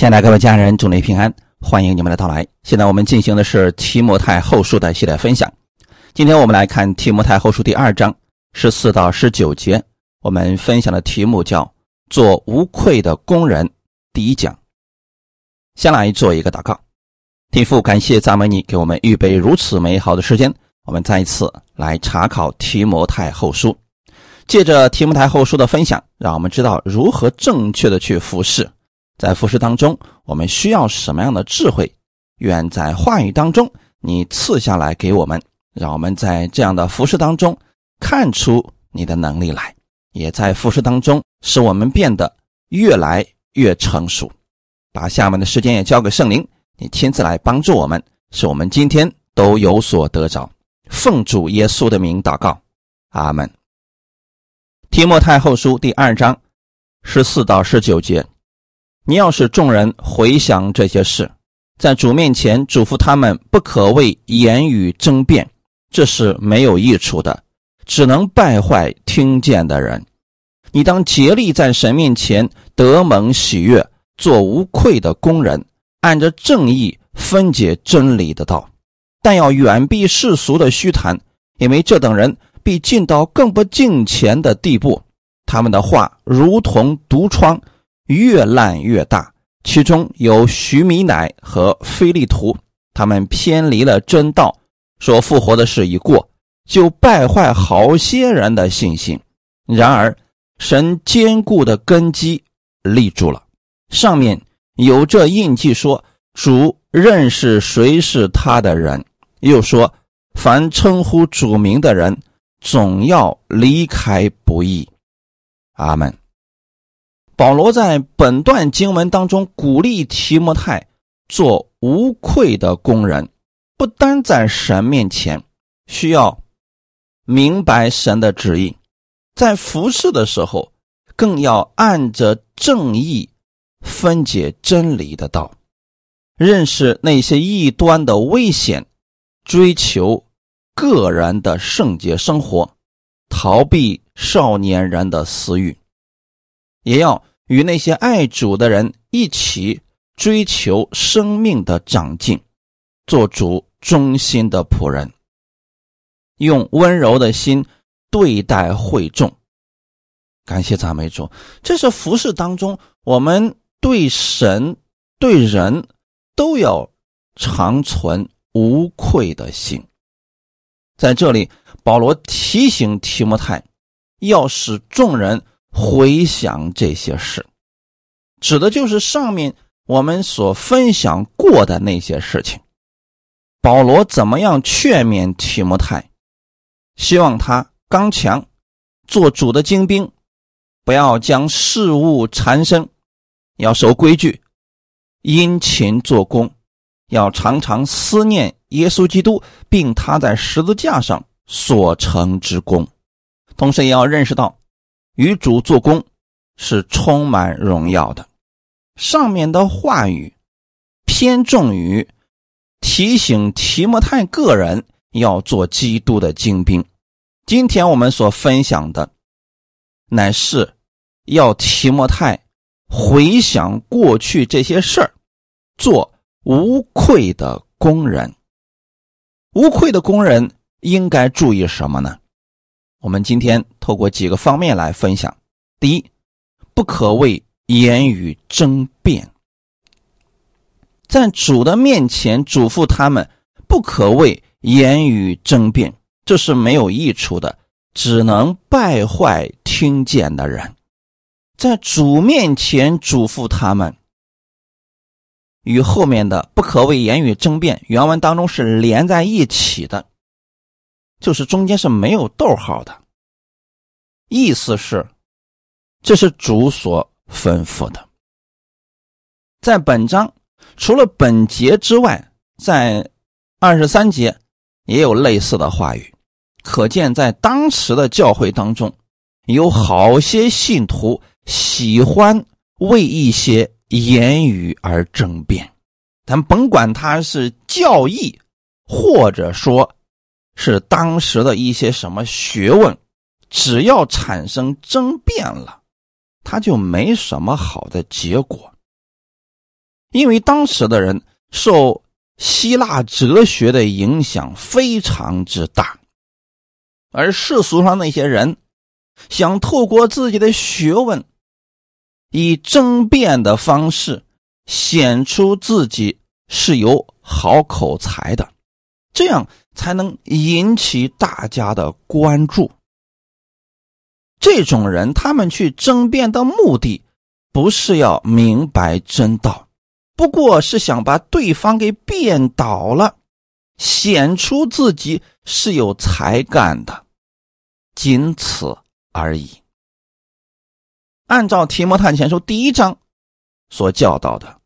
亲爱的各位家人，祝您平安，欢迎你们的到来。现在我们进行的是提摩太后书的系列分享。今天我们来看提摩太后书第二章十四到十九节，我们分享的题目叫“做无愧的工人”。第一讲，先来做一个祷告。天父，感谢赞美你给我们预备如此美好的时间，我们再一次来查考提摩太后书。借着提摩太后书的分享，让我们知道如何正确的去服侍。在服饰当中，我们需要什么样的智慧？愿在话语当中你赐下来给我们，让我们在这样的服饰当中看出你的能力来，也在服饰当中使我们变得越来越成熟。把下面的时间也交给圣灵，你亲自来帮助我们，使我们今天都有所得着。奉主耶稣的名祷告，阿门。提摩太后书第二章十四到十九节。你要使众人回想这些事，在主面前嘱咐他们，不可为言语争辩，这是没有益处的，只能败坏听见的人。你当竭力在神面前得蒙喜悦，做无愧的工人，按着正义分解真理的道。但要远避世俗的虚谈，因为这等人必进到更不敬虔的地步。他们的话如同毒疮。越烂越大，其中有徐米乃和菲利图，他们偏离了真道，说复活的事已过，就败坏好些人的信心。然而，神坚固的根基立住了，上面有这印记，说主认识谁是他的人，又说凡称呼主名的人，总要离开不义。阿门。保罗在本段经文当中鼓励提摩太做无愧的工人，不单在神面前需要明白神的旨意，在服侍的时候更要按着正义分解真理的道，认识那些异端的危险，追求个人的圣洁生活，逃避少年人的私欲，也要。与那些爱主的人一起追求生命的长进，做主忠心的仆人，用温柔的心对待会众。感谢赞美主，这是服饰当中我们对神、对人都要长存无愧的心。在这里，保罗提醒提摩太，要使众人。回想这些事，指的就是上面我们所分享过的那些事情。保罗怎么样劝勉提摩太？希望他刚强，做主的精兵，不要将事物缠身，要守规矩，殷勤做工，要常常思念耶稣基督，并他在十字架上所成之功，同时也要认识到。与主做工是充满荣耀的。上面的话语偏重于提醒提摩太个人要做基督的精兵。今天我们所分享的乃是要提摩太回想过去这些事儿，做无愧的工人。无愧的工人应该注意什么呢？我们今天透过几个方面来分享。第一，不可为言语争辩，在主的面前嘱咐他们，不可为言语争辩，这是没有益处的，只能败坏听见的人。在主面前嘱咐他们，与后面的不可为言语争辩，原文当中是连在一起的。就是中间是没有逗号的，意思是，这是主所吩咐的。在本章除了本节之外，在二十三节也有类似的话语，可见在当时的教会当中，有好些信徒喜欢为一些言语而争辩，咱甭管他是教义，或者说。是当时的一些什么学问，只要产生争辩了，他就没什么好的结果。因为当时的人受希腊哲学的影响非常之大，而世俗上那些人想透过自己的学问，以争辩的方式显出自己是有好口才的，这样才能引起大家的关注。这种人，他们去争辩的目的，不是要明白真道，不过是想把对方给辩倒了，显出自己是有才干的，仅此而已。按照《提摩太前书》第一章所教导的，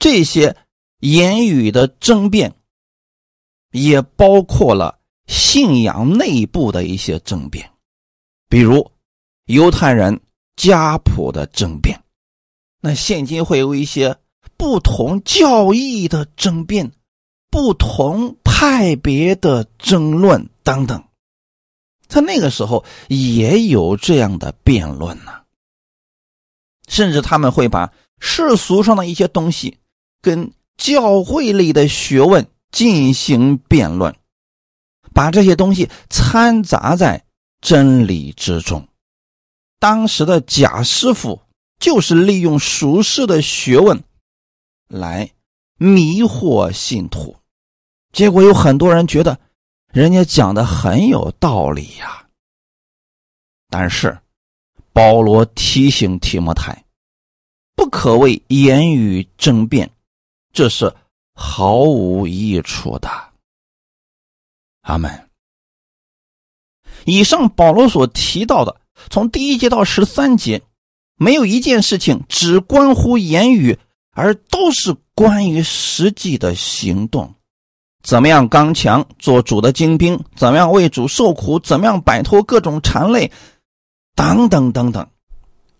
这些言语的争辩，也包括了信仰内部的一些争辩。比如犹太人家谱的争辩，那现今会有一些不同教义的争辩，不同派别的争论等等，在那个时候也有这样的辩论呢。甚至他们会把世俗上的一些东西跟教会里的学问进行辩论，把这些东西掺杂在。真理之中，当时的假师傅就是利用俗世的学问来迷惑信徒，结果有很多人觉得人家讲的很有道理呀。但是保罗提醒提摩太，不可为言语争辩，这是毫无益处的。阿门。以上保罗所提到的，从第一节到十三节，没有一件事情只关乎言语，而都是关于实际的行动。怎么样刚强，做主的精兵？怎么样为主受苦？怎么样摆脱各种缠累？等等等等，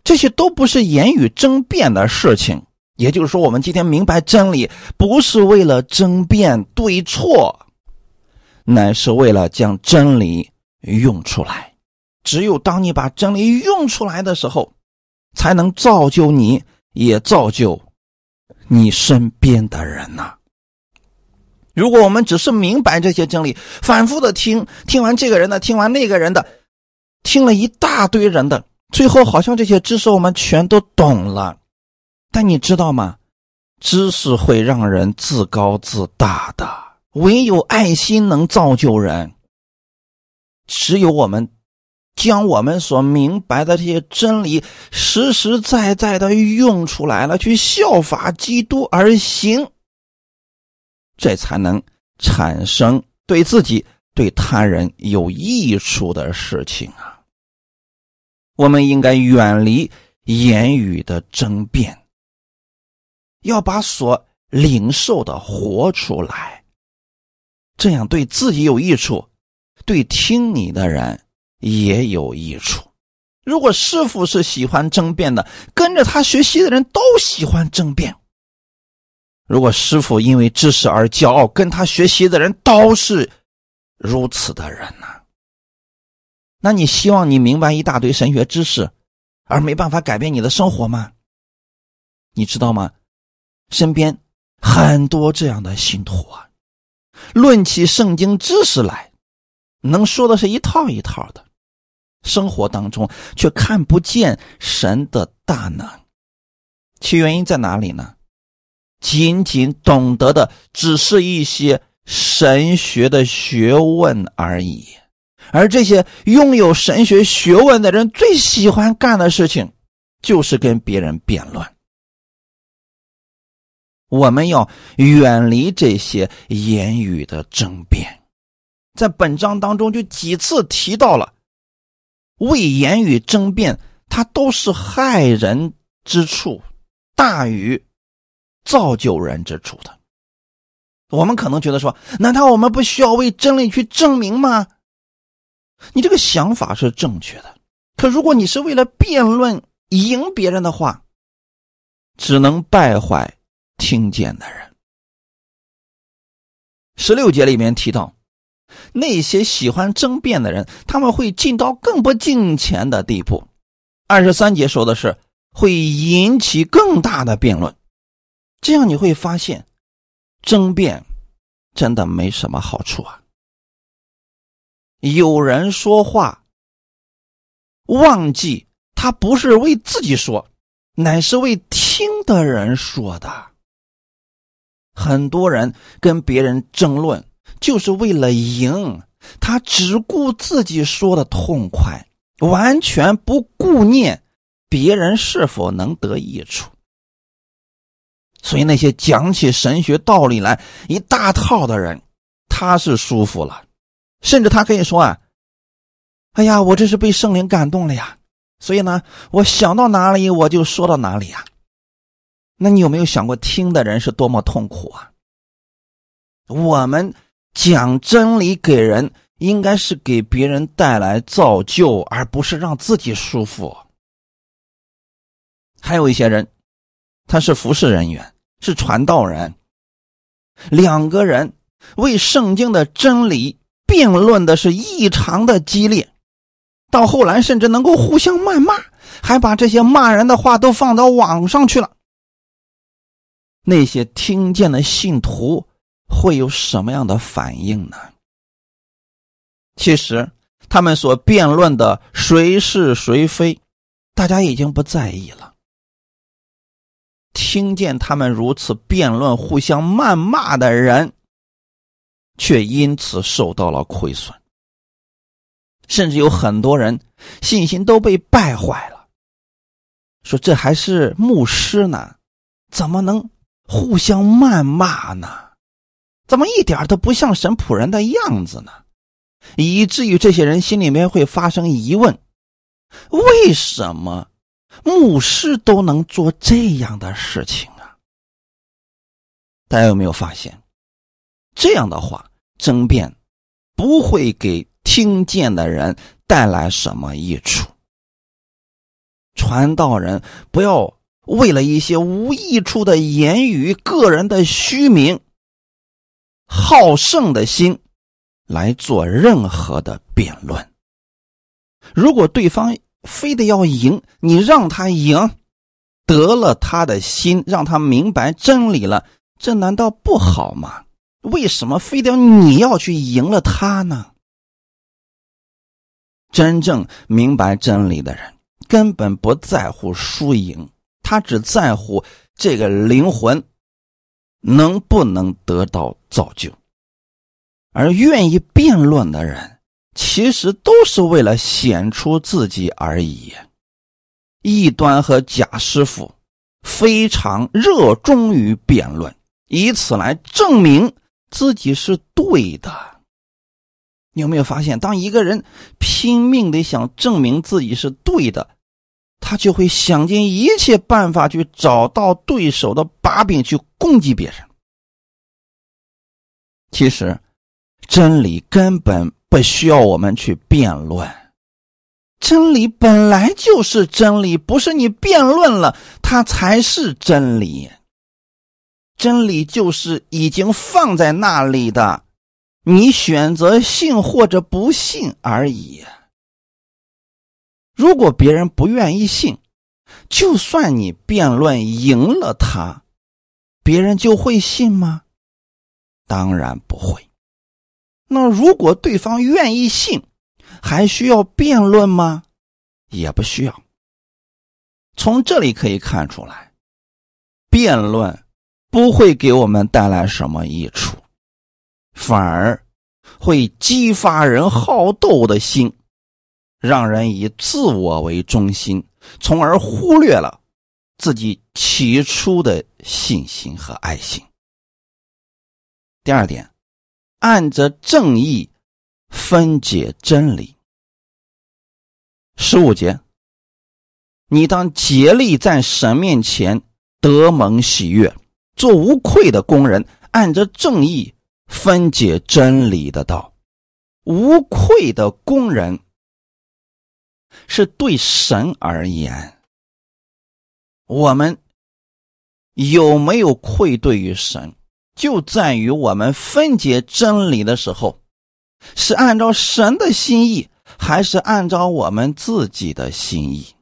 这些都不是言语争辩的事情。也就是说，我们今天明白真理，不是为了争辩对错，乃是为了将真理。用出来，只有当你把真理用出来的时候，才能造就你，也造就你身边的人呐。如果我们只是明白这些真理，反复的听，听完这个人的，听完那个人的，听了一大堆人的，最后好像这些知识我们全都懂了，但你知道吗？知识会让人自高自大的，唯有爱心能造就人。只有我们将我们所明白的这些真理实实在在的用出来了，去效法基督而行，这才能产生对自己、对他人有益处的事情啊！我们应该远离言语的争辩，要把所领受的活出来，这样对自己有益处。对听你的人也有益处。如果师傅是喜欢争辩的，跟着他学习的人都喜欢争辩。如果师傅因为知识而骄傲，跟他学习的人都是如此的人呢？那你希望你明白一大堆神学知识，而没办法改变你的生活吗？你知道吗？身边很多这样的信徒啊，论起圣经知识来。能说的是一套一套的，生活当中却看不见神的大能，其原因在哪里呢？仅仅懂得的只是一些神学的学问而已，而这些拥有神学学问的人最喜欢干的事情，就是跟别人辩论。我们要远离这些言语的争辩。在本章当中，就几次提到了为言语争辩，它都是害人之处大于造就人之处的。我们可能觉得说，难道我们不需要为真理去证明吗？你这个想法是正确的，可如果你是为了辩论赢别人的话，只能败坏听见的人。十六节里面提到。那些喜欢争辩的人，他们会进到更不敬钱的地步。二十三节说的是会引起更大的辩论。这样你会发现，争辩真的没什么好处啊。有人说话，忘记他不是为自己说，乃是为听的人说的。很多人跟别人争论，就是为了赢，他只顾自己说的痛快，完全不顾念别人是否能得益处。所以那些讲起神学道理来一大套的人，他是舒服了。甚至他可以说啊：“哎呀，我这是被圣灵感动了呀，所以呢，我想到哪里我就说到哪里呀。”那你有没有想过，听的人是多么痛苦啊？我们讲真理给人，应该是给别人带来造就，而不是让自己舒服。还有一些人，他是服侍人员，是传道人，两个人为圣经的真理。辩论的是异常的激烈，到后来甚至能够互相谩骂，还把这些骂人的话都放到网上去了。那些听见的信徒会有什么样的反应呢？其实他们所辩论的谁是谁非，大家已经不在意了。听见他们如此辩论、互相谩骂的人。却因此受到了亏损，甚至有很多人信心都被败坏了。说这还是牧师呢，怎么能互相谩骂呢？怎么一点都不像神仆人的样子呢？以至于这些人心里面会发生疑问：为什么牧师都能做这样的事情啊？大家有没有发现？这样的话，争辩不会给听见的人带来什么益处。传道人不要为了一些无益处的言语、个人的虚名、好胜的心来做任何的辩论。如果对方非得要赢，你让他赢，得了他的心，让他明白真理了，这难道不好吗？为什么非得你要去赢了他呢？真正明白真理的人根本不在乎输赢，他只在乎这个灵魂能不能得到造就。而愿意辩论的人，其实都是为了显出自己而已。异端和假师傅非常热衷于辩论，以此来证明。自己是对的，你有没有发现，当一个人拼命的想证明自己是对的，他就会想尽一切办法去找到对手的把柄去攻击别人。其实，真理根本不需要我们去辩论，真理本来就是真理，不是你辩论了它才是真理。真理就是已经放在那里的，你选择信或者不信而已。如果别人不愿意信，就算你辩论赢了他，别人就会信吗？当然不会。那如果对方愿意信，还需要辩论吗？也不需要。从这里可以看出来，辩论。不会给我们带来什么益处，反而会激发人好斗的心，让人以自我为中心，从而忽略了自己起初的信心和爱心。第二点，按着正义分解真理。十五节，你当竭力在神面前得蒙喜悦。做无愧的工人，按着正义分解真理的道。无愧的工人是对神而言，我们有没有愧对于神，就在于我们分解真理的时候，是按照神的心意，还是按照我们自己的心意。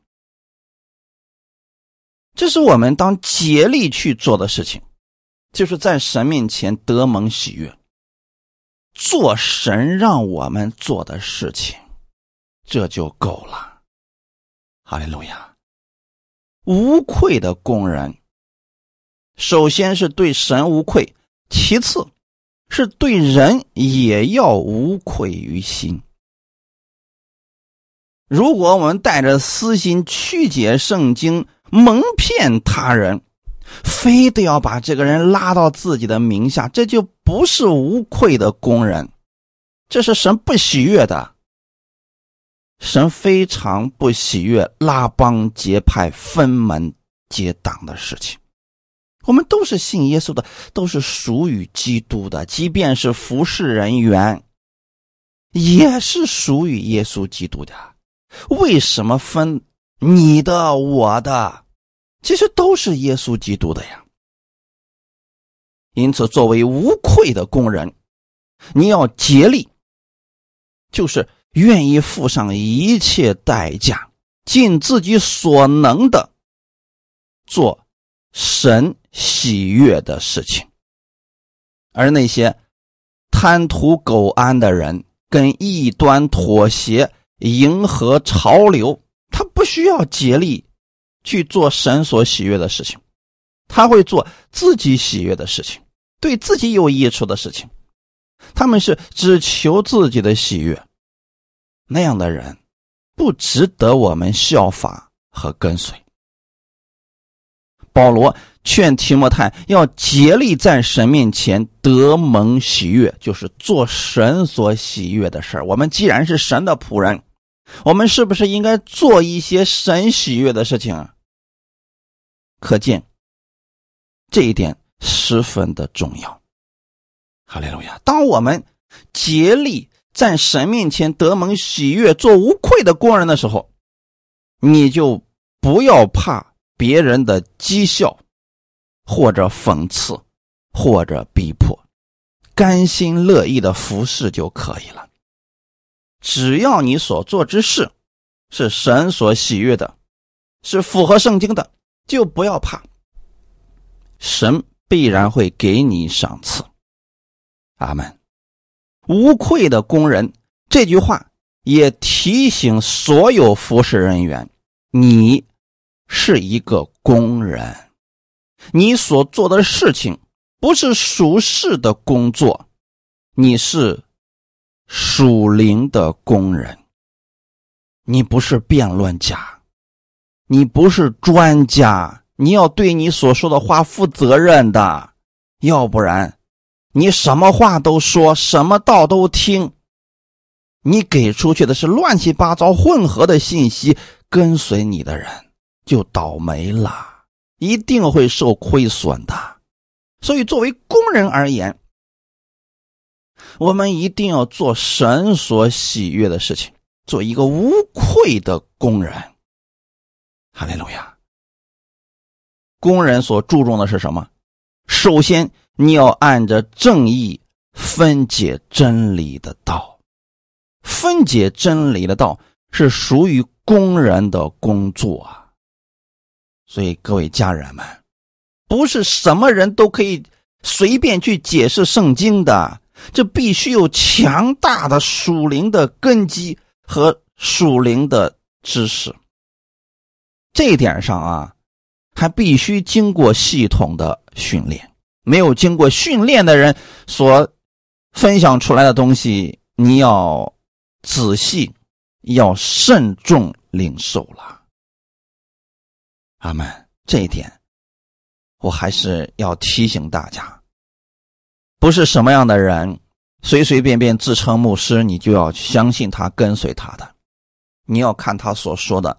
这是我们当竭力去做的事情。就是在神面前得蒙喜悦，做神让我们做的事情，这就够了。哈利路亚！无愧的工人，首先是对神无愧，其次是对人也要无愧于心。如果我们带着私心曲解圣经，蒙骗他人。非得要把这个人拉到自己的名下，这就不是无愧的工人，这是神不喜悦的。神非常不喜悦拉帮结派、分门结党的事情。我们都是信耶稣的，都是属于基督的，即便是服侍人员，也是属于耶稣基督的。为什么分你的、我的？其实都是耶稣基督的呀。因此，作为无愧的工人，你要竭力，就是愿意付上一切代价，尽自己所能的做神喜悦的事情。而那些贪图苟安的人，跟异端妥协，迎合潮流，他不需要竭力。去做神所喜悦的事情，他会做自己喜悦的事情，对自己有益处的事情。他们是只求自己的喜悦，那样的人不值得我们效法和跟随。保罗劝提摩太要竭力在神面前得蒙喜悦，就是做神所喜悦的事儿。我们既然是神的仆人，我们是不是应该做一些神喜悦的事情啊？可见，这一点十分的重要。哈利路亚！当我们竭力在神面前得蒙喜悦、做无愧的工人的时候，你就不要怕别人的讥笑，或者讽刺，或者逼迫，甘心乐意的服侍就可以了。只要你所做之事是神所喜悦的，是符合圣经的。就不要怕，神必然会给你赏赐。阿门。无愧的工人这句话也提醒所有服侍人员：你是一个工人，你所做的事情不是属世的工作，你是属灵的工人，你不是辩论家。你不是专家，你要对你所说的话负责任的，要不然，你什么话都说，什么道都听，你给出去的是乱七八糟、混合的信息，跟随你的人就倒霉了，一定会受亏损的。所以，作为工人而言，我们一定要做神所喜悦的事情，做一个无愧的工人。哈利路亚！工人所注重的是什么？首先，你要按着正义分解真理的道。分解真理的道是属于工人的工作啊。所以，各位家人们，不是什么人都可以随便去解释圣经的，这必须有强大的属灵的根基和属灵的知识。这一点上啊，还必须经过系统的训练。没有经过训练的人所分享出来的东西，你要仔细、要慎重领受了。阿门。这一点，我还是要提醒大家：不是什么样的人随随便便自称牧师，你就要相信他、跟随他的。你要看他所说的。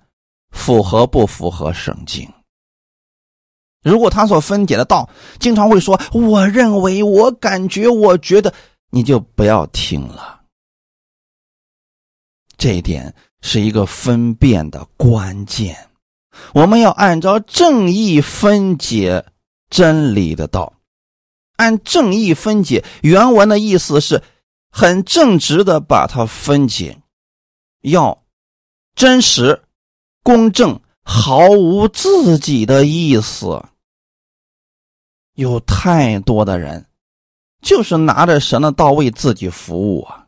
符合不符合圣经？如果他所分解的道经常会说“我认为”“我感觉”“我觉得”，你就不要听了。这一点是一个分辨的关键。我们要按照正义分解真理的道，按正义分解原文的意思是很正直的把它分解，要真实。公正，毫无自己的意思。有太多的人就是拿着神的道为自己服务啊。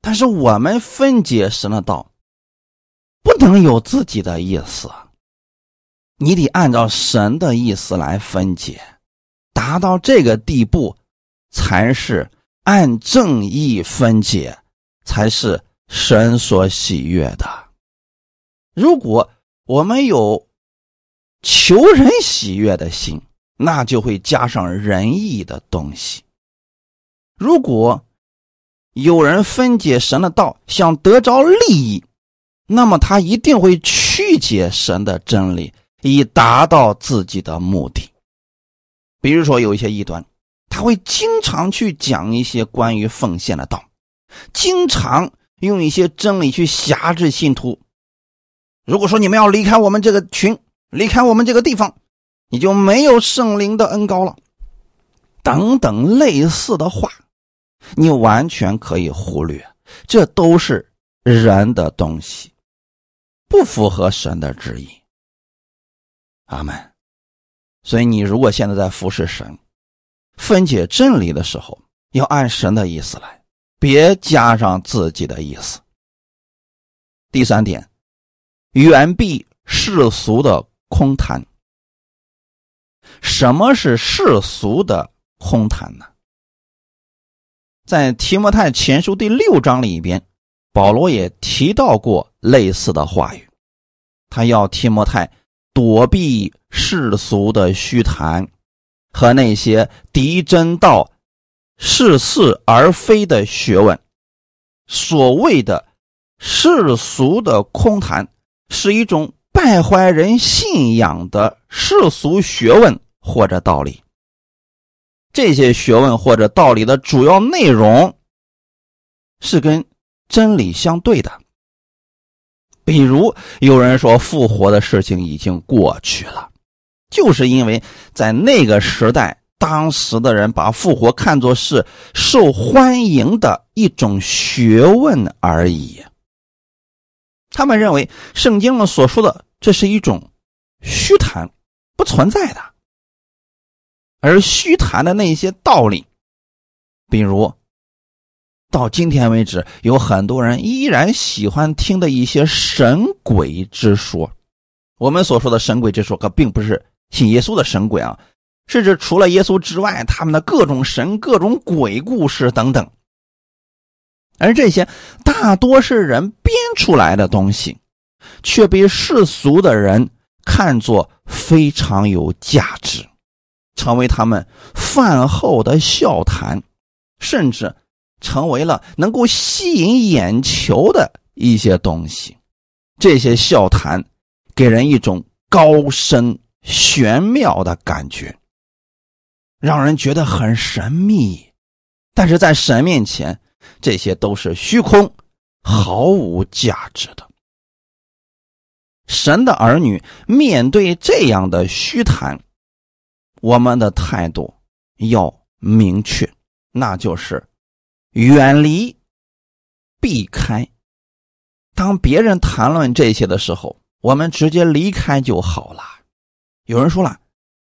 但是我们分解神的道，不能有自己的意思，你得按照神的意思来分解，达到这个地步，才是按正义分解，才是神所喜悦的。如果我们有求人喜悦的心，那就会加上仁义的东西。如果有人分解神的道，想得着利益，那么他一定会曲解神的真理，以达到自己的目的。比如说，有一些异端，他会经常去讲一些关于奉献的道，经常用一些真理去辖制信徒。如果说你们要离开我们这个群，离开我们这个地方，你就没有圣灵的恩高了，等等类似的话。你完全可以忽略，这都是人的东西，不符合神的旨意。阿门。所以，你如果现在在服侍神、分解真理的时候，要按神的意思来，别加上自己的意思。第三点，远避世俗的空谈。什么是世俗的空谈呢？在提摩太前书第六章里边，保罗也提到过类似的话语。他要提摩太躲避世俗的虚谈和那些敌真道、似是而非的学问。所谓的世俗的空谈，是一种败坏人信仰的世俗学问或者道理。这些学问或者道理的主要内容是跟真理相对的。比如有人说复活的事情已经过去了，就是因为在那个时代，当时的人把复活看作是受欢迎的一种学问而已。他们认为圣经上所说的这是一种虚谈，不存在的。而虚谈的那些道理，比如到今天为止，有很多人依然喜欢听的一些神鬼之说。我们所说的神鬼之说，可并不是信耶稣的神鬼啊，是指除了耶稣之外，他们的各种神、各种鬼故事等等。而这些大多是人编出来的东西，却被世俗的人看作非常有价值。成为他们饭后的笑谈，甚至成为了能够吸引眼球的一些东西。这些笑谈给人一种高深玄妙的感觉，让人觉得很神秘。但是在神面前，这些都是虚空，毫无价值的。神的儿女面对这样的虚谈。我们的态度要明确，那就是远离、避开。当别人谈论这些的时候，我们直接离开就好了。有人说了：“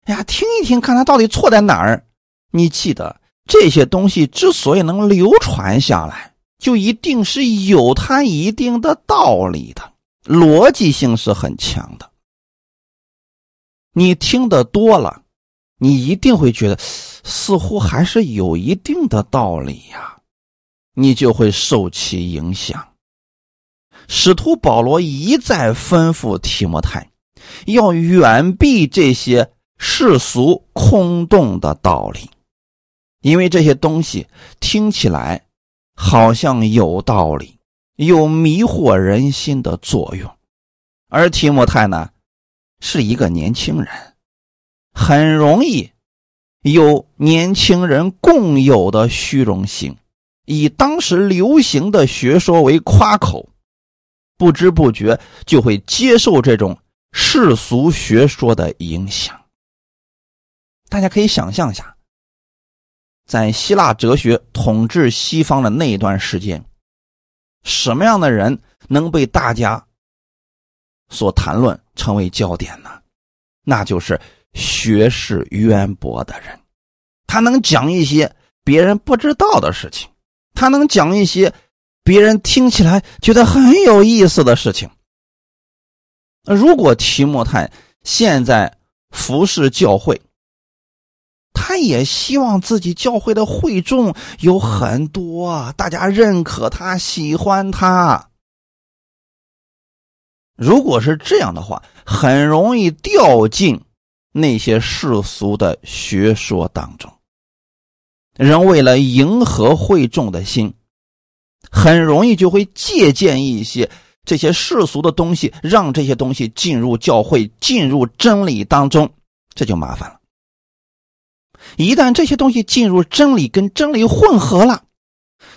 哎呀，听一听，看他到底错在哪儿。”你记得，这些东西之所以能流传下来，就一定是有它一定的道理的，逻辑性是很强的。你听得多了。你一定会觉得，似乎还是有一定的道理呀，你就会受其影响。使徒保罗一再吩咐提摩太，要远避这些世俗空洞的道理，因为这些东西听起来好像有道理，有迷惑人心的作用。而提摩太呢，是一个年轻人。很容易有年轻人共有的虚荣心，以当时流行的学说为夸口，不知不觉就会接受这种世俗学说的影响。大家可以想象一下，在希腊哲学统治西方的那一段时间，什么样的人能被大家所谈论，成为焦点呢？那就是。学识渊博的人，他能讲一些别人不知道的事情，他能讲一些别人听起来觉得很有意思的事情。如果提莫泰现在服侍教会，他也希望自己教会的会众有很多，大家认可他，喜欢他。如果是这样的话，很容易掉进那些世俗的学说当中。人为了迎合会众的心，很容易就会借鉴一些这些世俗的东西，让这些东西进入教会，进入真理当中，这就麻烦了。一旦这些东西进入真理，跟真理混合了，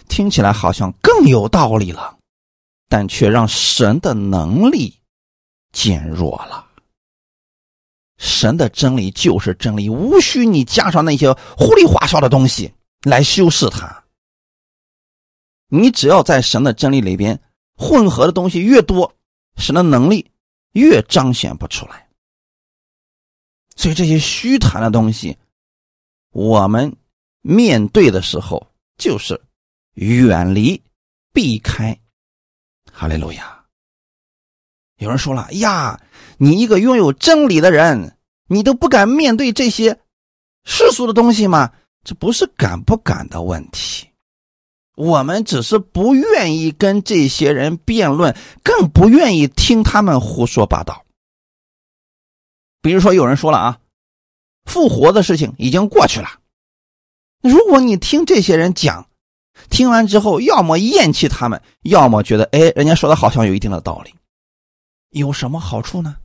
听起来好像更有道理了，但却让神的能力减弱了。神的真理就是真理，无需你加上那些糊里花哨的东西来修饰它。你只要在神的真理里边混合的东西越多，神的能力越彰显不出来。所以这些虚谈的东西。我们面对的时候，就是远离、避开。哈利路亚！有人说了：“呀，你一个拥有真理的人，你都不敢面对这些世俗的东西吗？”这不是敢不敢的问题，我们只是不愿意跟这些人辩论，更不愿意听他们胡说八道。比如说，有人说了啊。复活的事情已经过去了。如果你听这些人讲，听完之后，要么厌弃他们，要么觉得哎，人家说的好像有一定的道理，有什么好处呢？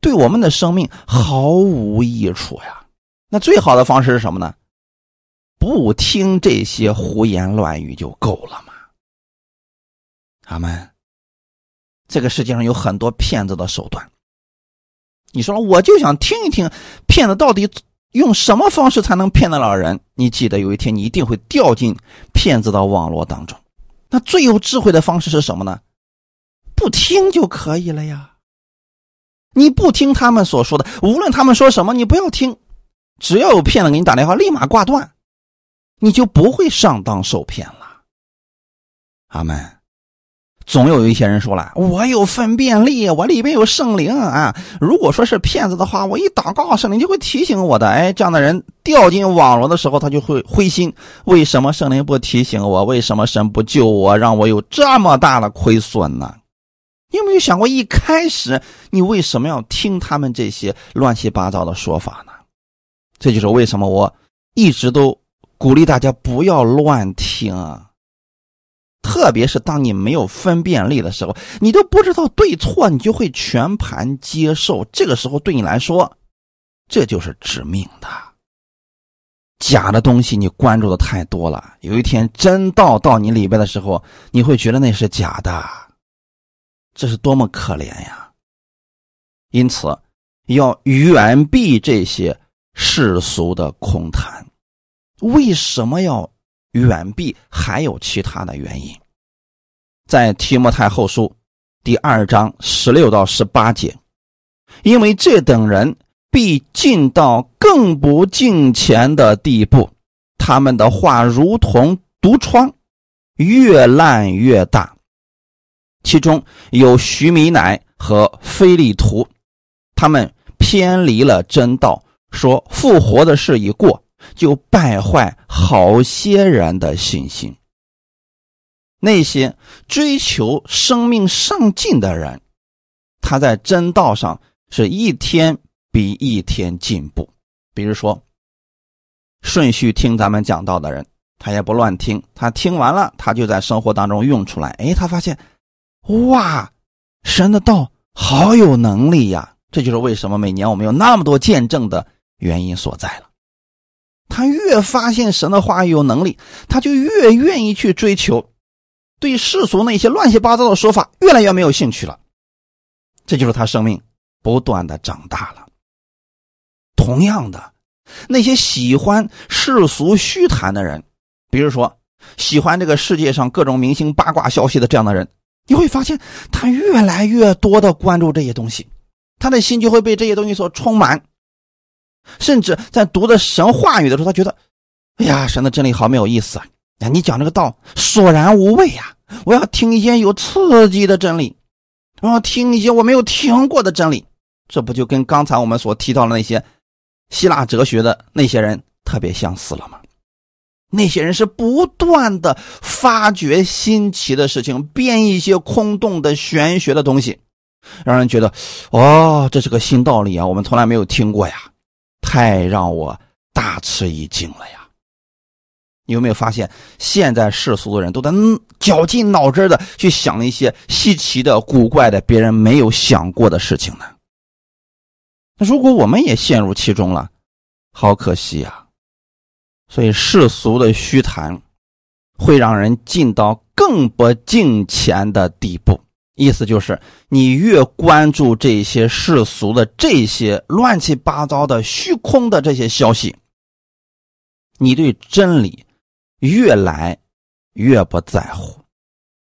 对我们的生命毫无益处呀。那最好的方式是什么呢？不听这些胡言乱语就够了嘛。阿门。这个世界上有很多骗子的手段。你说，我就想听一听，骗子到底用什么方式才能骗得了人？你记得有一天你一定会掉进骗子的网络当中。那最有智慧的方式是什么呢？不听就可以了呀。你不听他们所说的，无论他们说什么，你不要听。只要有骗子给你打电话，立马挂断，你就不会上当受骗了。阿门。总有一些人说了：“我有分辨力，我里边有圣灵啊！如果说是骗子的话，我一祷告，圣灵就会提醒我的。”哎，这样的人掉进网络的时候，他就会灰心：为什么圣灵不提醒我？为什么神不救我？让我有这么大的亏损呢？你有没有想过，一开始你为什么要听他们这些乱七八糟的说法呢？这就是为什么我一直都鼓励大家不要乱听啊。特别是当你没有分辨力的时候，你都不知道对错，你就会全盘接受。这个时候对你来说，这就是致命的。假的东西你关注的太多了，有一天真道到你里边的时候，你会觉得那是假的，这是多么可怜呀！因此，要远避这些世俗的空谈。为什么要？远避还有其他的原因，在提摩太后书第二章十六到十八节，因为这等人必进到更不敬虔的地步，他们的话如同毒疮，越烂越大。其中有徐米乃和菲利图，他们偏离了真道，说复活的事已过。就败坏好些人的信心。那些追求生命上进的人，他在真道上是一天比一天进步。比如说，顺序听咱们讲道的人，他也不乱听，他听完了，他就在生活当中用出来。哎，他发现，哇，神的道好有能力呀！这就是为什么每年我们有那么多见证的原因所在了。他越发现神的话语有能力，他就越愿意去追求，对世俗那些乱七八糟的说法越来越没有兴趣了。这就是他生命不断的长大了。同样的，那些喜欢世俗虚谈的人，比如说喜欢这个世界上各种明星八卦消息的这样的人，你会发现他越来越多的关注这些东西，他的心就会被这些东西所充满。甚至在读的神话语的时候，他觉得，哎呀，神的真理好没有意思啊！呀，你讲这个道索然无味呀！我要听一些有刺激的真理，我要听一些我没有听过的真理。这不就跟刚才我们所提到的那些希腊哲学的那些人特别相似了吗？那些人是不断的发掘新奇的事情，编一些空洞的玄学的东西，让人觉得，哦，这是个新道理啊，我们从来没有听过呀，太让我大吃一惊了呀！你有没有发现，现在世俗的人都在绞尽脑汁的去想一些稀奇的、古怪的、别人没有想过的事情呢？那如果我们也陷入其中了，好可惜呀！所以世俗的虚谈，会让人进到更不敬虔的地步。意思就是，你越关注这些世俗的这些乱七八糟的虚空的这些消息，你对真理越来越不在乎，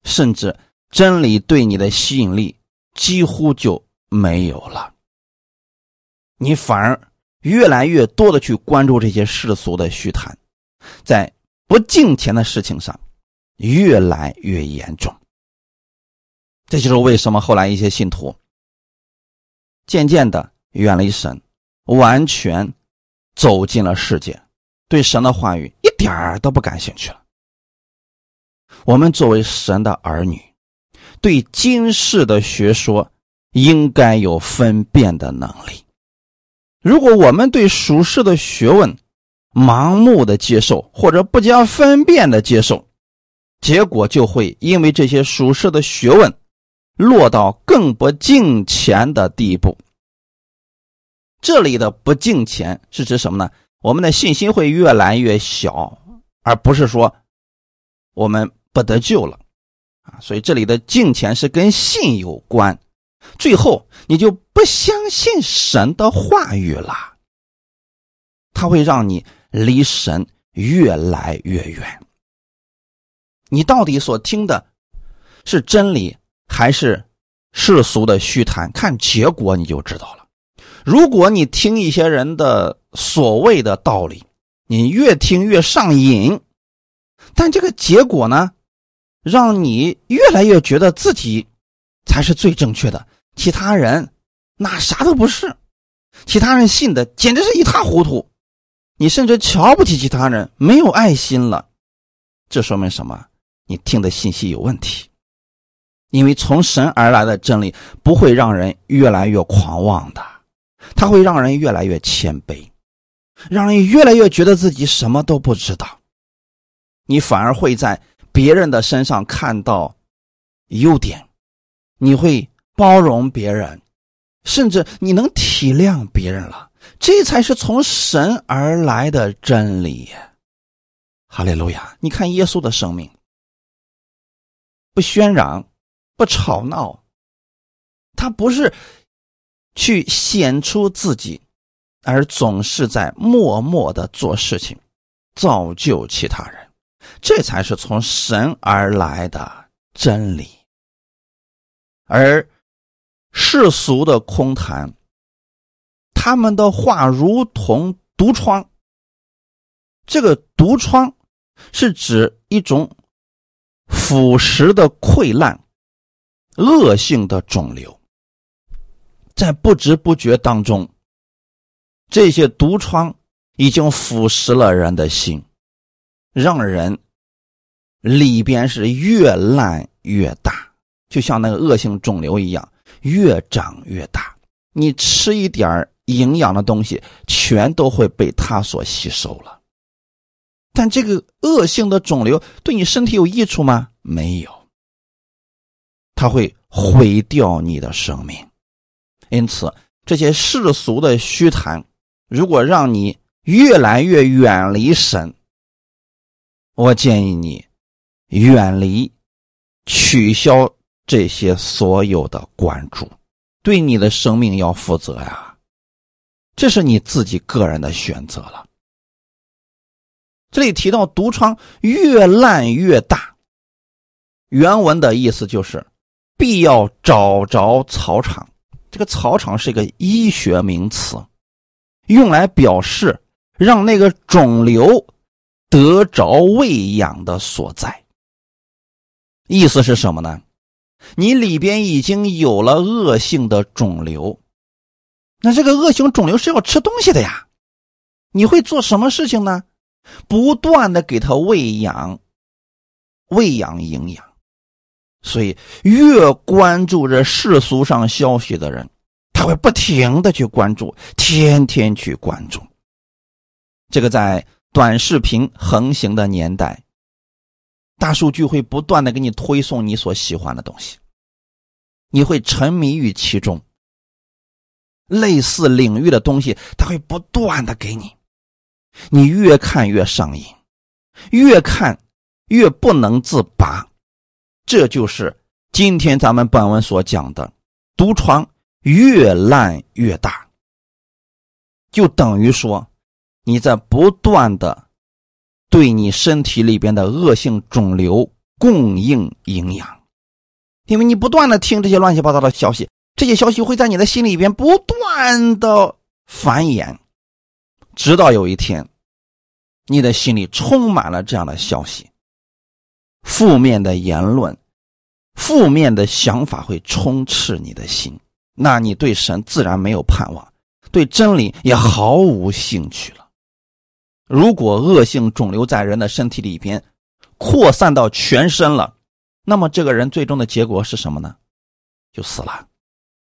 甚至真理对你的吸引力几乎就没有了。你反而。越来越多的去关注这些世俗的虚谈，在不敬钱的事情上越来越严重。这就是为什么后来一些信徒渐渐的远离神，完全走进了世界，对神的话语一点儿都不感兴趣了。我们作为神的儿女，对今世的学说应该有分辨的能力。如果我们对属世的学问盲目的接受，或者不加分辨的接受，结果就会因为这些属世的学问落到更不敬虔的地步。这里的不敬虔是指什么呢？我们的信心会越来越小，而不是说我们不得救了啊。所以这里的敬虔是跟信有关。最后，你就不相信神的话语了，他会让你离神越来越远。你到底所听的是真理还是世俗的虚谈？看结果你就知道了。如果你听一些人的所谓的道理，你越听越上瘾，但这个结果呢，让你越来越觉得自己。才是最正确的，其他人那啥都不是，其他人信的简直是一塌糊涂，你甚至瞧不起其他人，没有爱心了，这说明什么？你听的信息有问题，因为从神而来的真理不会让人越来越狂妄的，它会让人越来越谦卑，让人越来越觉得自己什么都不知道，你反而会在别人的身上看到优点。你会包容别人，甚至你能体谅别人了，这才是从神而来的真理。哈利路亚！你看耶稣的生命，不喧嚷，不吵闹，他不是去显出自己，而总是在默默的做事情，造就其他人，这才是从神而来的真理。而世俗的空谈，他们的话如同毒疮。这个毒疮是指一种腐蚀的溃烂、恶性的肿瘤，在不知不觉当中，这些毒疮已经腐蚀了人的心，让人里边是越烂越大。就像那个恶性肿瘤一样，越长越大。你吃一点营养的东西，全都会被它所吸收了。但这个恶性的肿瘤对你身体有益处吗？没有，它会毁掉你的生命。因此，这些世俗的虚谈，如果让你越来越远离神，我建议你远离，取消。这些所有的关注，对你的生命要负责呀，这是你自己个人的选择了。这里提到毒疮越烂越大，原文的意思就是必要找着草场。这个草场是一个医学名词，用来表示让那个肿瘤得着喂养的所在。意思是什么呢？你里边已经有了恶性的肿瘤，那这个恶性肿瘤是要吃东西的呀。你会做什么事情呢？不断的给它喂养，喂养营养。所以，越关注着世俗上消息的人，他会不停的去关注，天天去关注。这个在短视频横行的年代，大数据会不断的给你推送你所喜欢的东西，你会沉迷于其中。类似领域的东西，他会不断的给你，你越看越上瘾，越看越不能自拔。这就是今天咱们本文所讲的，毒疮越烂越大，就等于说你在不断的对你身体里边的恶性肿瘤供应营养，因为你不断的听这些乱七八糟的消息，这些消息会在你的心里边不断的繁衍，直到有一天，你的心里充满了这样的消息，负面的言论。负面的想法会充斥你的心，那你对神自然没有盼望，对真理也毫无兴趣了。如果恶性肿瘤在人的身体里边扩散到全身了，那么这个人最终的结果是什么呢？就死了，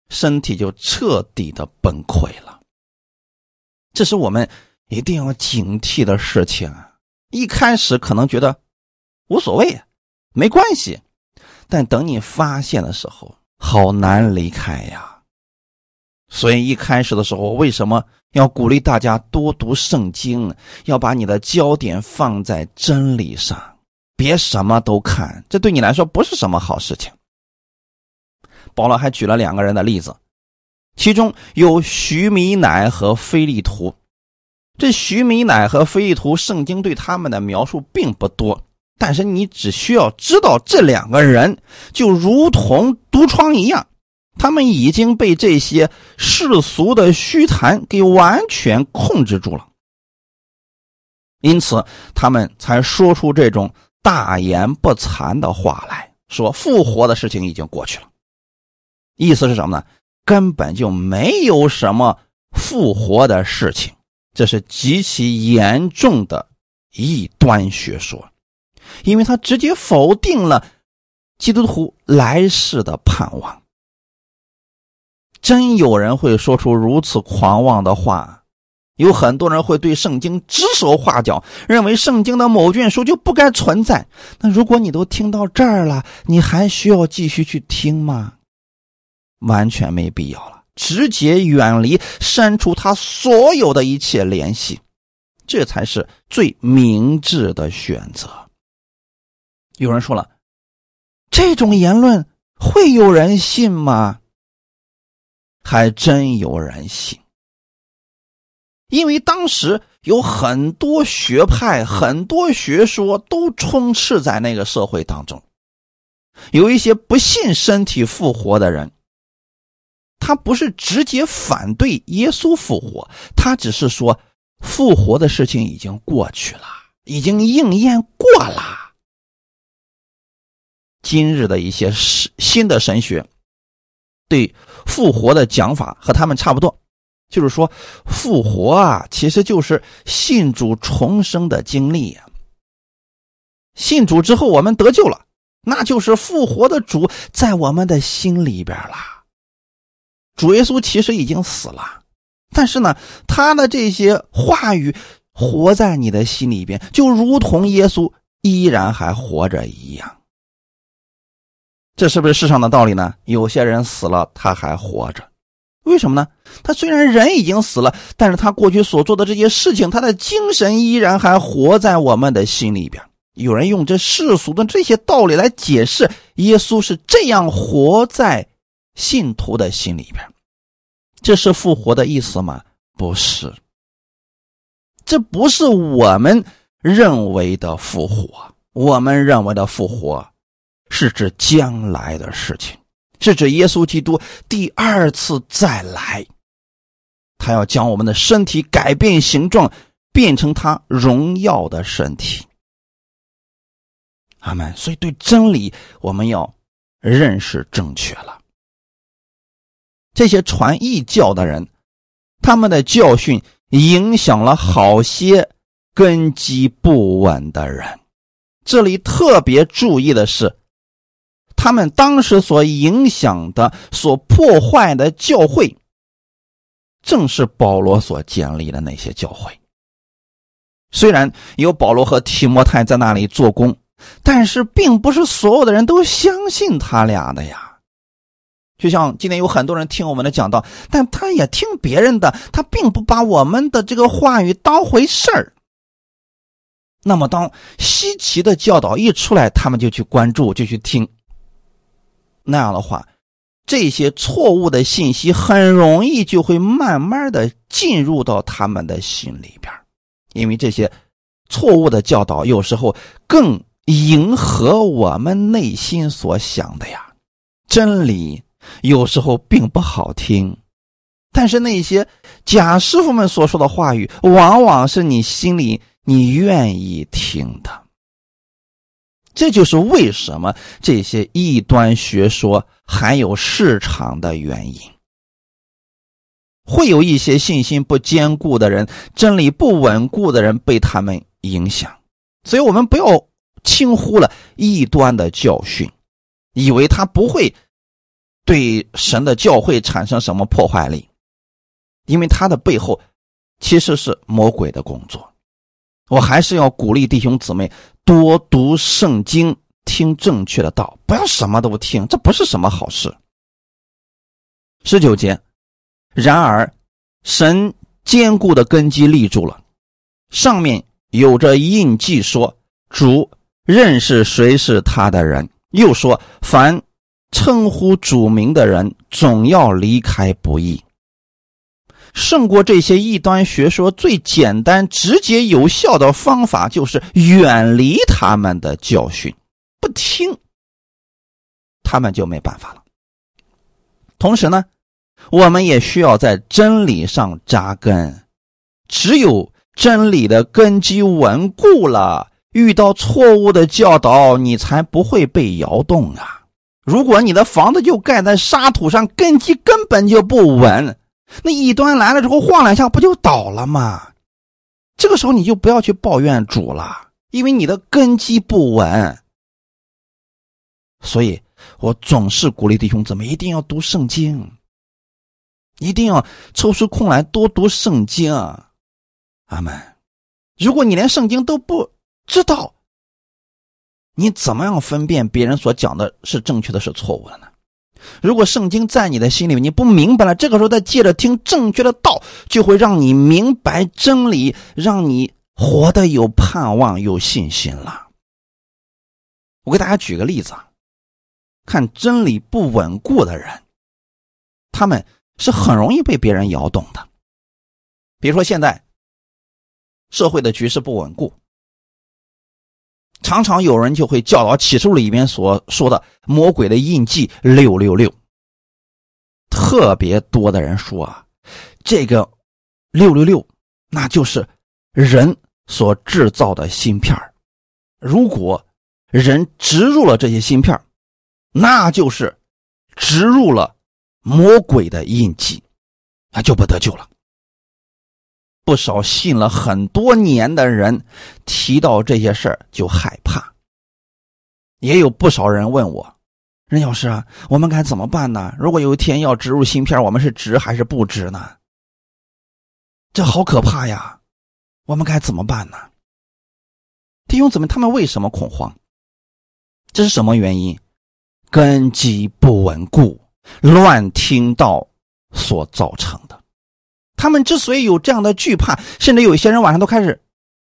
身体就彻底的崩溃了。这是我们一定要警惕的事情啊。一开始可能觉得无所谓，没关系。但等你发现的时候，好难离开呀。所以一开始的时候，为什么要鼓励大家多读圣经？要把你的焦点放在真理上，别什么都看，这对你来说不是什么好事情。保罗还举了两个人的例子，其中有徐米乃和菲利图。这徐米乃和菲利图，圣经对他们的描述并不多。但是你只需要知道这两个人就如同毒疮一样，他们已经被这些世俗的虚谈给完全控制住了，因此他们才说出这种大言不惭的话来说复活的事情已经过去了。意思是什么呢？根本就没有什么复活的事情，这是极其严重的异端学说。因为他直接否定了基督徒来世的盼望。真有人会说出如此狂妄的话，有很多人会对圣经指手画脚，认为圣经的某卷书就不该存在。那如果你都听到这儿了，你还需要继续去听吗？完全没必要了，直接远离，删除他所有的一切联系，这才是最明智的选择。有人说了，这种言论会有人信吗？还真有人信，因为当时有很多学派、很多学说都充斥在那个社会当中。有一些不信身体复活的人，他不是直接反对耶稣复活，他只是说复活的事情已经过去了，已经应验过了。今日的一些新的神学，对复活的讲法和他们差不多，就是说复活啊，其实就是信主重生的经历呀。信主之后，我们得救了，那就是复活的主在我们的心里边了。主耶稣其实已经死了，但是呢，他的这些话语活在你的心里边，就如同耶稣依然还活着一样。这是不是世上的道理呢？有些人死了，他还活着，为什么呢？他虽然人已经死了，但是他过去所做的这些事情，他的精神依然还活在我们的心里边。有人用这世俗的这些道理来解释耶稣是这样活在信徒的心里边，这是复活的意思吗？不是，这不是我们认为的复活。我们认为的复活。是指将来的事情，是指耶稣基督第二次再来。他要将我们的身体改变形状，变成他荣耀的身体。阿门。所以，对真理我们要认识正确了。这些传异教的人，他们的教训影响了好些根基不稳的人。这里特别注意的是，他们当时所影响的、所破坏的教会，正是保罗所建立的那些教会。虽然有保罗和提摩太在那里做工，但是并不是所有的人都相信他俩的呀。就像今天有很多人听我们的讲道，但他也听别人的，他并不把我们的这个话语当回事儿。那么，当稀奇的教导一出来，他们就去关注，就去听。那样的话，这些错误的信息很容易就会慢慢的进入到他们的心里边，因为这些错误的教导有时候更迎合我们内心所想的呀，真理。有时候并不好听，但是那些假师傅们所说的话语，往往是你心里你愿意听的。这就是为什么这些异端学说还有市场的原因。会有一些信心不坚固的人、真理不稳固的人被他们影响，所以我们不要轻忽了异端的教训，以为他不会。对神的教会产生什么破坏力？因为他的背后其实是魔鬼的工作。我还是要鼓励弟兄姊妹多读圣经，听正确的道，不要什么都听，这不是什么好事。十九节，然而神坚固的根基立住了，上面有着印记，说主认识谁是他的人，又说凡。称呼主名的人总要离开不义，胜过这些异端学说最简单、直接、有效的方法就是远离他们的教训，不听，他们就没办法了。同时呢，我们也需要在真理上扎根，只有真理的根基稳固了，遇到错误的教导，你才不会被摇动啊。如果你的房子就盖在沙土上，根基根本就不稳，那一端来了之后晃两下不就倒了吗？这个时候你就不要去抱怨主了，因为你的根基不稳。所以我总是鼓励弟兄姊妹一定要读圣经，一定要抽出空来多读圣经。阿门。如果你连圣经都不知道，你怎么样分辨别人所讲的是正确的，是错误的呢？如果圣经在你的心里面，你不明白了，这个时候再借着听正确的道，就会让你明白真理，让你活得有盼望、有信心了。我给大家举个例子啊，看真理不稳固的人，他们是很容易被别人摇动的。比如说现在社会的局势不稳固。常常有人就会教导启示录里面所说的魔鬼的印记六六六。特别多的人说啊，这个六六六，那就是人所制造的芯片如果人植入了这些芯片那就是植入了魔鬼的印记，那就不得救了。不少信了很多年的人提到这些事儿就害怕，也有不少人问我：“任老师啊，我们该怎么办呢？如果有一天要植入芯片，我们是植还是不植呢？这好可怕呀！我们该怎么办呢？”弟兄姊妹，他们为什么恐慌？这是什么原因？根基不稳固、乱听到所造成的。他们之所以有这样的惧怕，甚至有一些人晚上都开始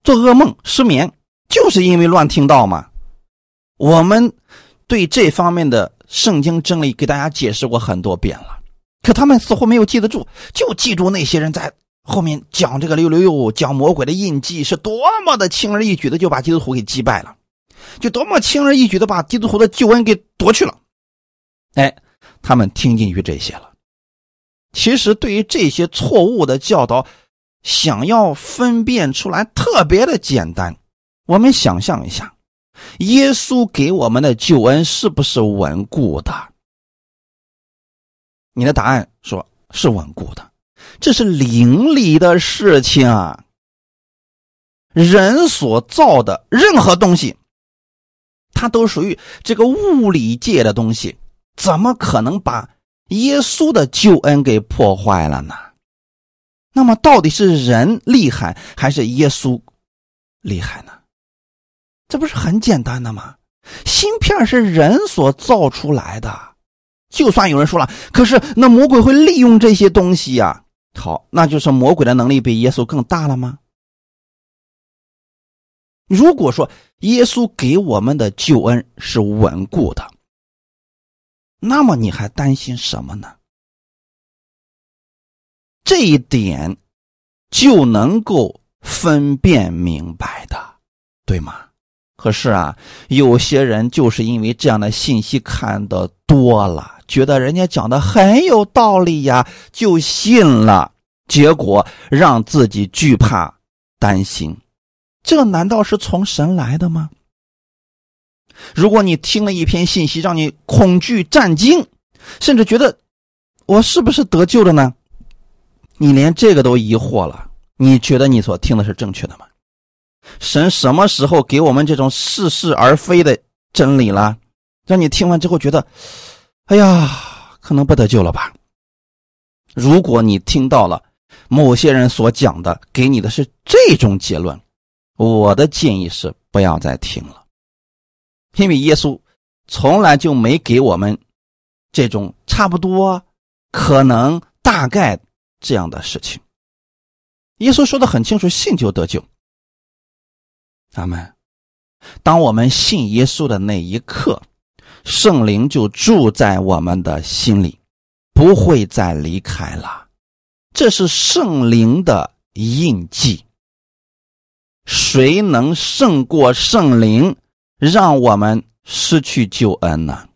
做噩梦、失眠，就是因为乱听到嘛。我们对这方面的圣经真理给大家解释过很多遍了，可他们似乎没有记得住，就记住那些人在后面讲这个六六六，讲魔鬼的印记是多么的轻而易举的就把基督徒给击败了，就多么轻而易举的把基督徒的救恩给夺去了。哎，他们听进去这些了。其实对于这些错误的教导，想要分辨出来特别的简单。我们想象一下，耶稣给我们的救恩是不是稳固的？你的答案说是稳固的，这是灵里的事情啊。人所造的任何东西，它都属于这个物理界的东西，怎么可能把耶稣的救恩给破坏了呢？那么，到底是人厉害还是耶稣厉害呢？这不是很简单的吗？芯片是人所造出来的。就算有人说了，可是那魔鬼会利用这些东西呀。好，那就是魔鬼的能力比耶稣更大了吗？如果说耶稣给我们的救恩是稳固的，那么你还担心什么呢？这一点就能够分辨明白的，对吗？可是啊，有些人就是因为这样的信息看的多了。觉得人家讲的很有道理呀，就信了，结果让自己惧怕、担心，这难道是从神来的吗？如果你听了一篇信息，让你恐惧、战惊，甚至觉得我是不是得救了呢？你连这个都疑惑了，你觉得你所听的是正确的吗？神什么时候给我们这种似是而非的真理了，让你听完之后觉得？哎呀，可能不得救了吧？如果你听到了某些人所讲的，给你的是这种结论，我的建议是不要再听了，因为耶稣从来就没给我们这种差不多、可能、大概这样的事情。耶稣说的很清楚：信就得救。阿们，当我们信耶稣的那一刻。圣灵就住在我们的心里，不会再离开了。这是圣灵的印记。谁能胜过圣灵，让我们失去救恩呢？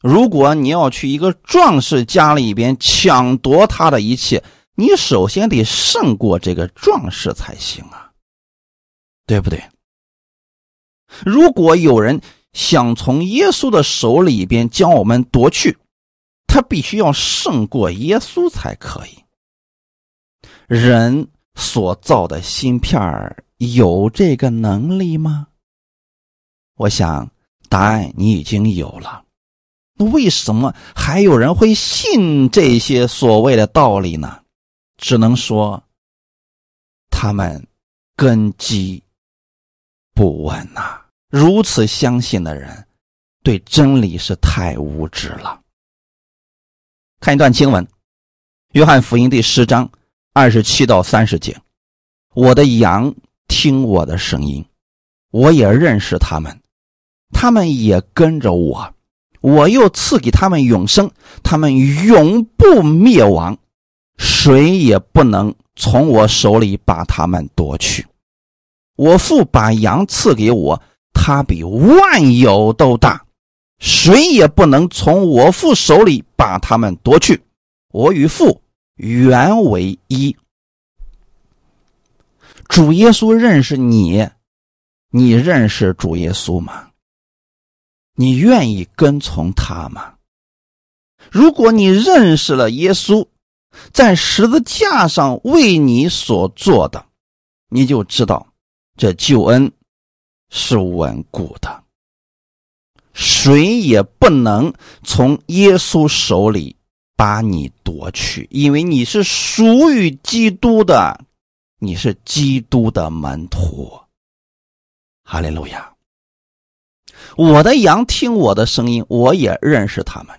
如果你要去一个壮士家里边抢夺他的一切，你首先得胜过这个壮士才行啊，对不对？如果有人。想从耶稣的手里边将我们夺去，他必须要胜过耶稣才可以。人所造的芯片有这个能力吗？我想答案你已经有了。那为什么还有人会信这些所谓的道理呢？只能说他们根基不稳呐。如此相信的人，对真理是太无知了。看一段经文，《约翰福音》第十章二十七到三十节：“我的羊听我的声音，我也认识他们，他们也跟着我。我又赐给他们永生，他们永不灭亡，谁也不能从我手里把他们夺去。我父把羊赐给我。”他比万有都大，谁也不能从我父手里把他们夺去。我与父原为一。主耶稣认识你，你认识主耶稣吗？你愿意跟从他吗？如果你认识了耶稣，在十字架上为你所做的，你就知道这救恩。是稳固的，谁也不能从耶稣手里把你夺去，因为你是属于基督的，你是基督的门徒。哈利路亚！我的羊听我的声音，我也认识他们。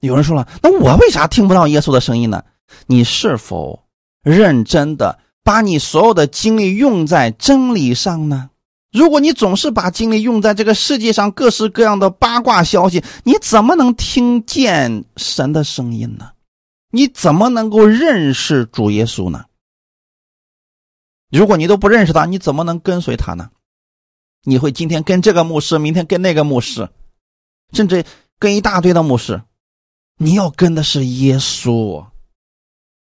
有人说了，那我为啥听不到耶稣的声音呢？你是否认真的把你所有的精力用在真理上呢？如果你总是把精力用在这个世界上各式各样的八卦消息，你怎么能听见神的声音呢？你怎么能够认识主耶稣呢？如果你都不认识他，你怎么能跟随他呢？你会今天跟这个牧师，明天跟那个牧师，甚至跟一大堆的牧师，你要跟的是耶稣。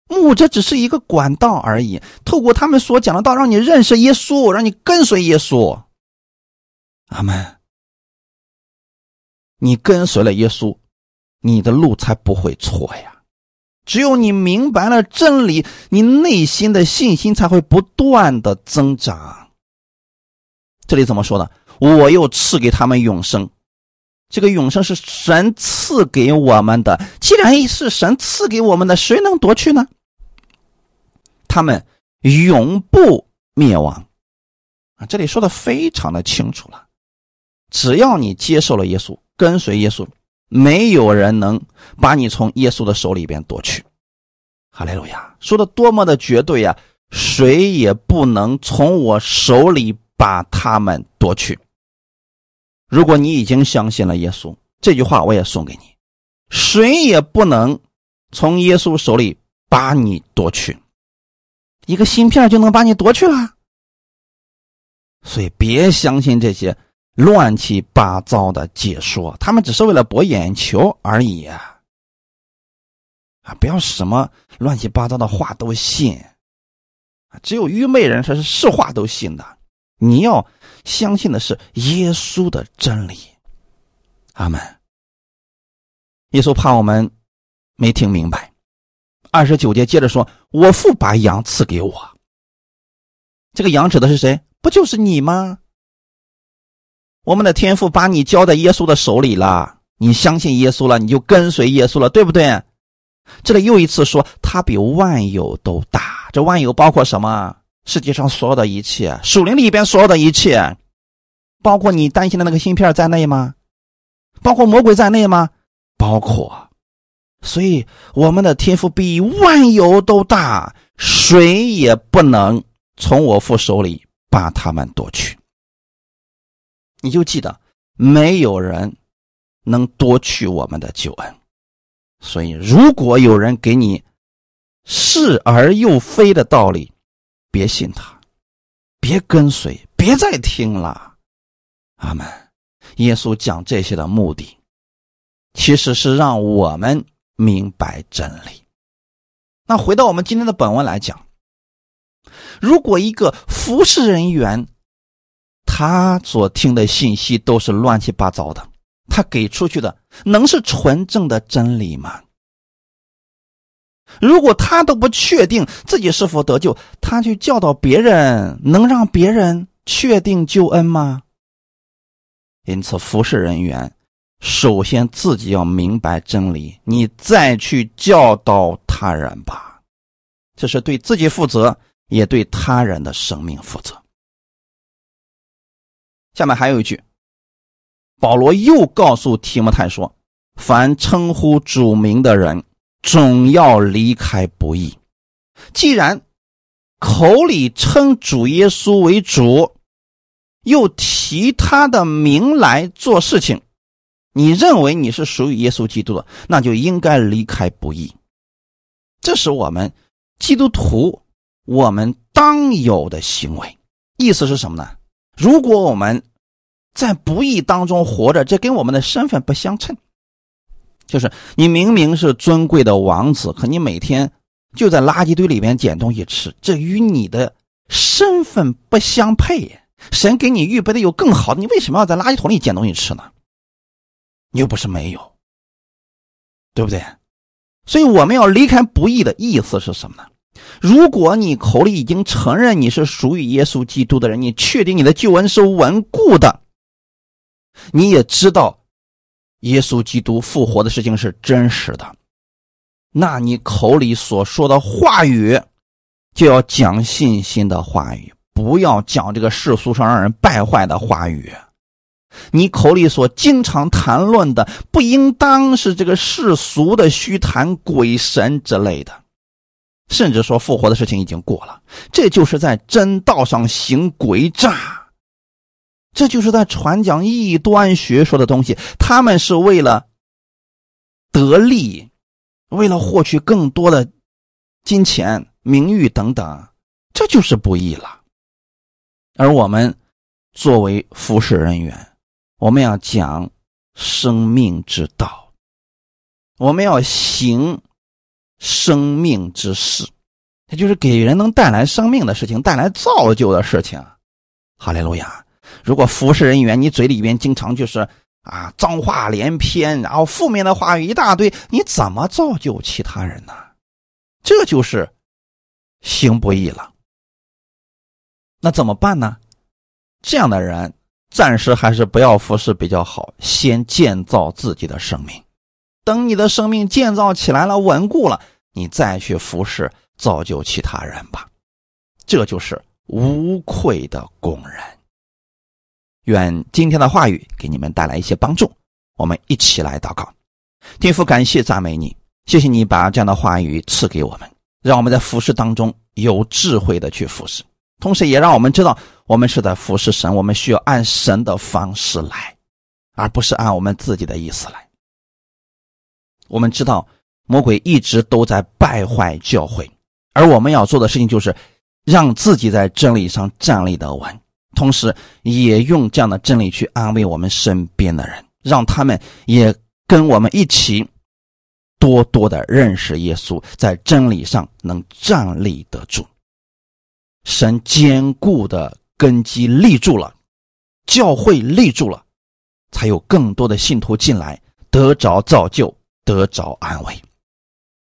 牧者只是一个管道而已，透过他们所讲的道，让你认识耶稣，让你跟随耶稣。阿门。你跟随了耶稣，你的路才不会错呀。只有你明白了真理，你内心的信心才会不断的增长。这里怎么说呢？我又赐给他们永生，这个永生是神赐给我们的。既然是神赐给我们的，谁能夺去呢？他们永不灭亡啊！这里说的非常的清楚了。只要你接受了耶稣，跟随耶稣，没有人能把你从耶稣的手里边夺去。哈利路亚！说的多么的绝对呀！谁也不能从我手里把他们夺去。如果你已经相信了耶稣，这句话我也送给你：谁也不能从耶稣手里把你夺去。一个芯片就能把你夺去了，所以别相信这些乱七八糟的解说，他们只是为了博眼球而已啊！不要什么乱七八糟的话都信只有愚昧人才是是话都信的。你要相信的是耶稣的真理。阿门。耶稣怕我们没听明白。二十九节接着说：“我父把羊赐给我。”这个羊指的是谁？不就是你吗？我们的天父把你交在耶稣的手里了，你相信耶稣了，你就跟随耶稣了，对不对？这里又一次说，他比万有都大。这万有包括什么？世界上所有的一切，树林里边所有的一切，包括你担心的那个芯片在内吗？包括魔鬼在内吗？包括。所以，我们的天赋比万有都大，谁也不能从我父手里把他们夺去。你就记得，没有人能夺去我们的救恩。所以，如果有人给你是而又非的道理，别信他，别跟随，别再听了。阿门。耶稣讲这些的目的，其实是让我们。明白真理。那回到我们今天的本文来讲，如果一个服侍人员，他所听的信息都是乱七八糟的，他给出去的能是纯正的真理吗？如果他都不确定自己是否得救，他去教导别人，能让别人确定救恩吗？因此，服侍人员。首先，自己要明白真理，你再去教导他人吧。这是对自己负责，也对他人的生命负责。下面还有一句，保罗又告诉提摩太说：“凡称呼主名的人，总要离开不义。既然口里称主耶稣为主，又提他的名来做事情。”你认为你是属于耶稣基督的，那就应该离开不义。这是我们基督徒我们当有的行为。意思是什么呢？如果我们在不义当中活着，这跟我们的身份不相称。就是你明明是尊贵的王子，可你每天就在垃圾堆里面捡东西吃，这与你的身份不相配。神给你预备的有更好的，你为什么要在垃圾桶里捡东西吃呢？你又不是没有，对不对？所以我们要离开不义的意思是什么呢？如果你口里已经承认你是属于耶稣基督的人，你确定你的救恩是稳固的，你也知道耶稣基督复活的事情是真实的，那你口里所说的话语就要讲信心的话语，不要讲这个世俗上让人败坏的话语。你口里所经常谈论的，不应当是这个世俗的虚谈、鬼神之类的，甚至说复活的事情已经过了，这就是在真道上行诡诈，这就是在传讲异端学说的东西。他们是为了得利，为了获取更多的金钱、名誉等等，这就是不义了。而我们作为服侍人员。我们要讲生命之道，我们要行生命之事，也就是给人能带来生命的事情，带来造就的事情。哈利路亚！如果服侍人员，你嘴里边经常就是啊脏话连篇，然后负面的话语一大堆，你怎么造就其他人呢？这就是行不义了。那怎么办呢？这样的人暂时还是不要服侍比较好，先建造自己的生命。等你的生命建造起来了、稳固了，你再去服侍、造就其他人吧。这就是无愧的工人。愿今天的话语给你们带来一些帮助。我们一起来祷告，天父，感谢赞美你，谢谢你把这样的话语赐给我们，让我们在服侍当中有智慧的去服侍。同时，也让我们知道，我们是在服侍神，我们需要按神的方式来，而不是按我们自己的意思来。我们知道，魔鬼一直都在败坏教会，而我们要做的事情就是让自己在真理上站立得稳，同时也用这样的真理去安慰我们身边的人，让他们也跟我们一起多多的认识耶稣，在真理上能站立得住。神坚固的根基立住了，教会立住了，才有更多的信徒进来，得着造就，得着安慰。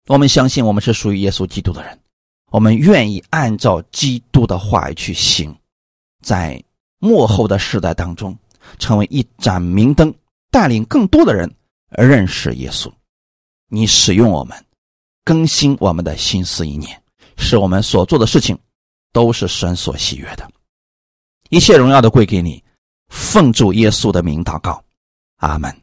我们相信，我们是属于耶稣基督的人，我们愿意按照基督的话语去行，在幕后的世代当中，成为一盏明灯，带领更多的人认识耶稣。你使用我们，更新我们的心思意念，使我们所做的事情。都是神所喜悦的，一切荣耀都归给你，奉主耶稣的名祷告，阿门。